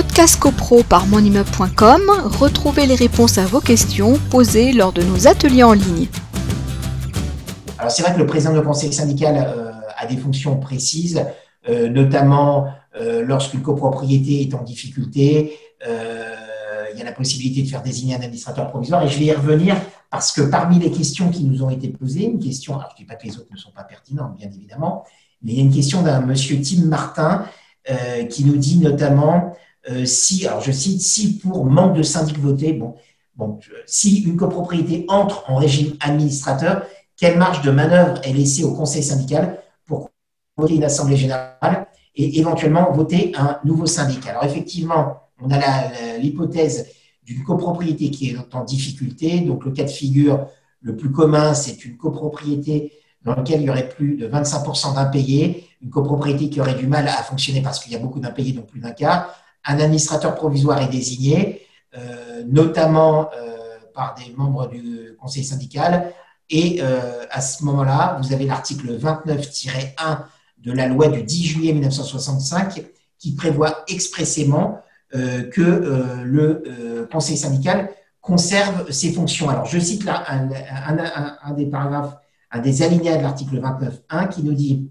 podcast copro par monimmeuble.com, retrouvez les réponses à vos questions posées lors de nos ateliers en ligne. Alors c'est vrai que le président du conseil syndical euh, a des fonctions précises, euh, notamment euh, lorsqu'une copropriété est en difficulté, il y a la possibilité de faire désigner un administrateur provisoire et je vais y revenir parce que parmi les questions qui nous ont été posées, une question, alors je ne dis pas que les autres ne sont pas pertinentes, bien évidemment, mais il y a une question d'un monsieur Tim Martin euh, qui nous dit notamment euh, si, alors je cite, si pour manque de syndic voté, bon, bon, si une copropriété entre en régime administrateur, quelle marge de manœuvre est laissée au conseil syndical pour voter une assemblée générale et éventuellement voter un nouveau syndic? Alors effectivement, on a l'hypothèse d'une copropriété qui est en difficulté. Donc le cas de figure le plus commun, c'est une copropriété dans laquelle il y aurait plus de 25% d'impayés une copropriété qui aurait du mal à fonctionner parce qu'il y a beaucoup d'impayés, donc plus d'un quart. Un administrateur provisoire est désigné, euh, notamment euh, par des membres du conseil syndical. Et euh, à ce moment-là, vous avez l'article 29-1 de la loi du 10 juillet 1965 qui prévoit expressément que le conseil syndical conserve ses fonctions. Alors, je cite là un, un des paragraphes, un des alinéas de l'article 29.1 qui nous dit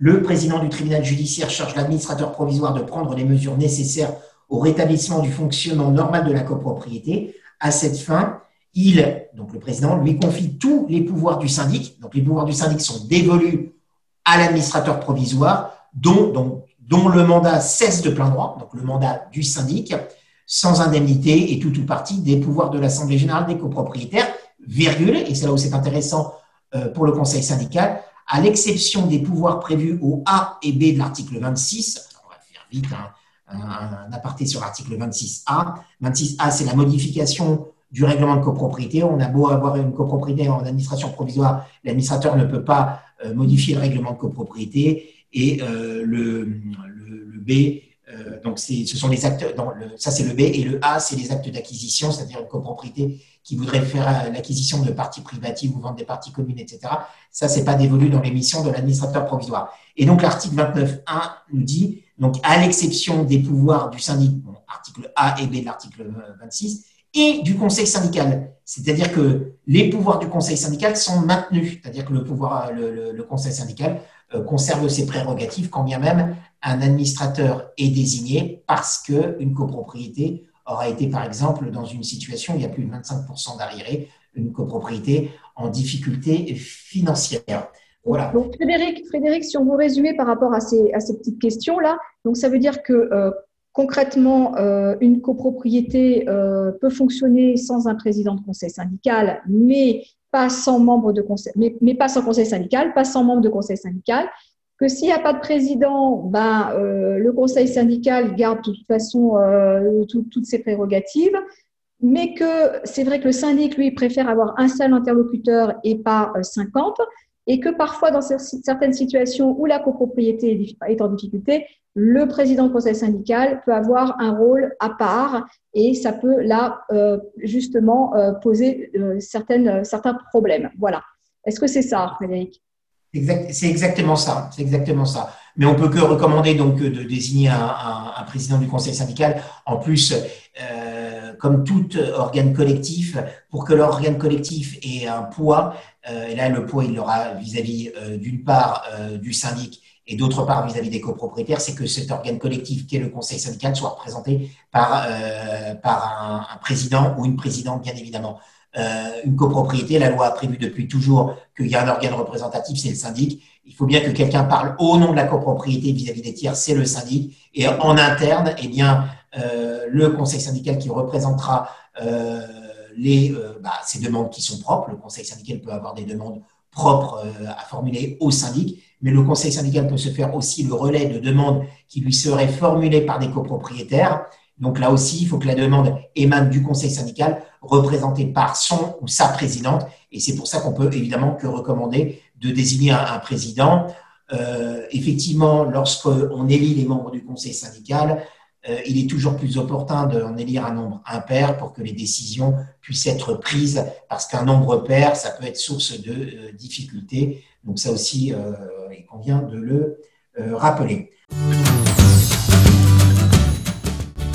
le président du tribunal judiciaire charge l'administrateur provisoire de prendre les mesures nécessaires au rétablissement du fonctionnement normal de la copropriété. À cette fin, il, donc le président, lui confie tous les pouvoirs du syndic. Donc les pouvoirs du syndic sont dévolus à l'administrateur provisoire, dont, dont le mandat cesse de plein droit, donc le mandat du syndic, sans indemnité et tout ou partie des pouvoirs de l'Assemblée générale des copropriétaires, virgule, et c'est là où c'est intéressant euh, pour le conseil syndical, à l'exception des pouvoirs prévus au A et B de l'article 26, on va faire vite un, aparté sur l'article 26A. 26A, c'est la modification du règlement de copropriété. On a beau avoir une copropriété en administration provisoire, l'administrateur ne peut pas euh, modifier le règlement de copropriété. Et euh, le, B, euh, donc ce sont les actes, ça c'est le B, et le A, c'est les actes d'acquisition, c'est-à-dire une copropriété qui voudrait faire l'acquisition de parties privatives ou vendre des parties communes, etc. Ça, c'est pas dévolu dans les missions de l'administrateur provisoire. Et donc, l'article 29.1 nous dit, donc, à l'exception des pouvoirs du syndic, article A et B de l'article 26, et du conseil syndical. C'est-à-dire que les pouvoirs du conseil syndical sont maintenus. C'est-à-dire que le pouvoir, le, conseil syndical euh, conserve ses prérogatives quand bien même un administrateur est désigné parce qu'une copropriété aura été, par exemple, dans une situation où il y a plus de 25% d'arriérés, une copropriété en difficulté financière. Voilà. Donc, Frédéric, Frédéric, si on vous résumer par rapport à ces, à ces petites questions-là, donc ça veut dire que euh, concrètement, euh, une copropriété euh, peut fonctionner sans un président de conseil syndical, mais pas sans membre de conseil, mais, mais, pas sans conseil syndical, pas sans membre de conseil syndical, que s'il n'y a pas de président, ben, euh, le conseil syndical garde de toute façon euh, toutes ses prérogatives, mais que c'est vrai que le syndic, lui, préfère avoir un seul interlocuteur et pas 50, euh, et que parfois, dans certaines situations où la copropriété est en difficulté, le président du conseil syndical peut avoir un rôle à part et ça peut là, justement, poser certaines, certains problèmes. Voilà. Est-ce que c'est ça, Frédéric? C'est exactement ça. C'est exactement ça. Mais on peut que recommander donc de désigner un, président du conseil syndical. En plus, euh, comme tout organe collectif, pour que l'organe collectif ait un poids, euh, et là le poids il l'aura vis-à-vis euh, d'une part du syndic et d'autre part vis-à-vis des copropriétaires, c'est que cet organe collectif qui est le conseil syndical soit représenté par, par un président ou une présidente, bien évidemment. Euh, une copropriété, la loi a prévu depuis toujours qu'il y a un organe représentatif, c'est le syndic. Il faut bien que quelqu'un parle au nom de la copropriété vis-à-vis des tiers, c'est le syndic. Et en interne, eh bien, euh, le conseil syndical qui représentera euh, les, bah, ces demandes qui sont propres. Le conseil syndical peut avoir des demandes propres à formuler au syndic, mais le conseil syndical peut se faire aussi le relais de demandes qui lui seraient formulées par des copropriétaires. Donc là aussi, il faut que la demande émane du conseil syndical représenté par son ou sa présidente. Et c'est pour ça qu'on peut évidemment que recommander de désigner un, président. Euh, effectivement, lorsqu'on élit les membres du conseil syndical, euh, il est toujours plus opportun d'en élire un nombre impair pour que les décisions puissent être prises, parce qu'un nombre pair, ça peut être source de euh, difficultés. Donc ça aussi, il convient de le rappeler.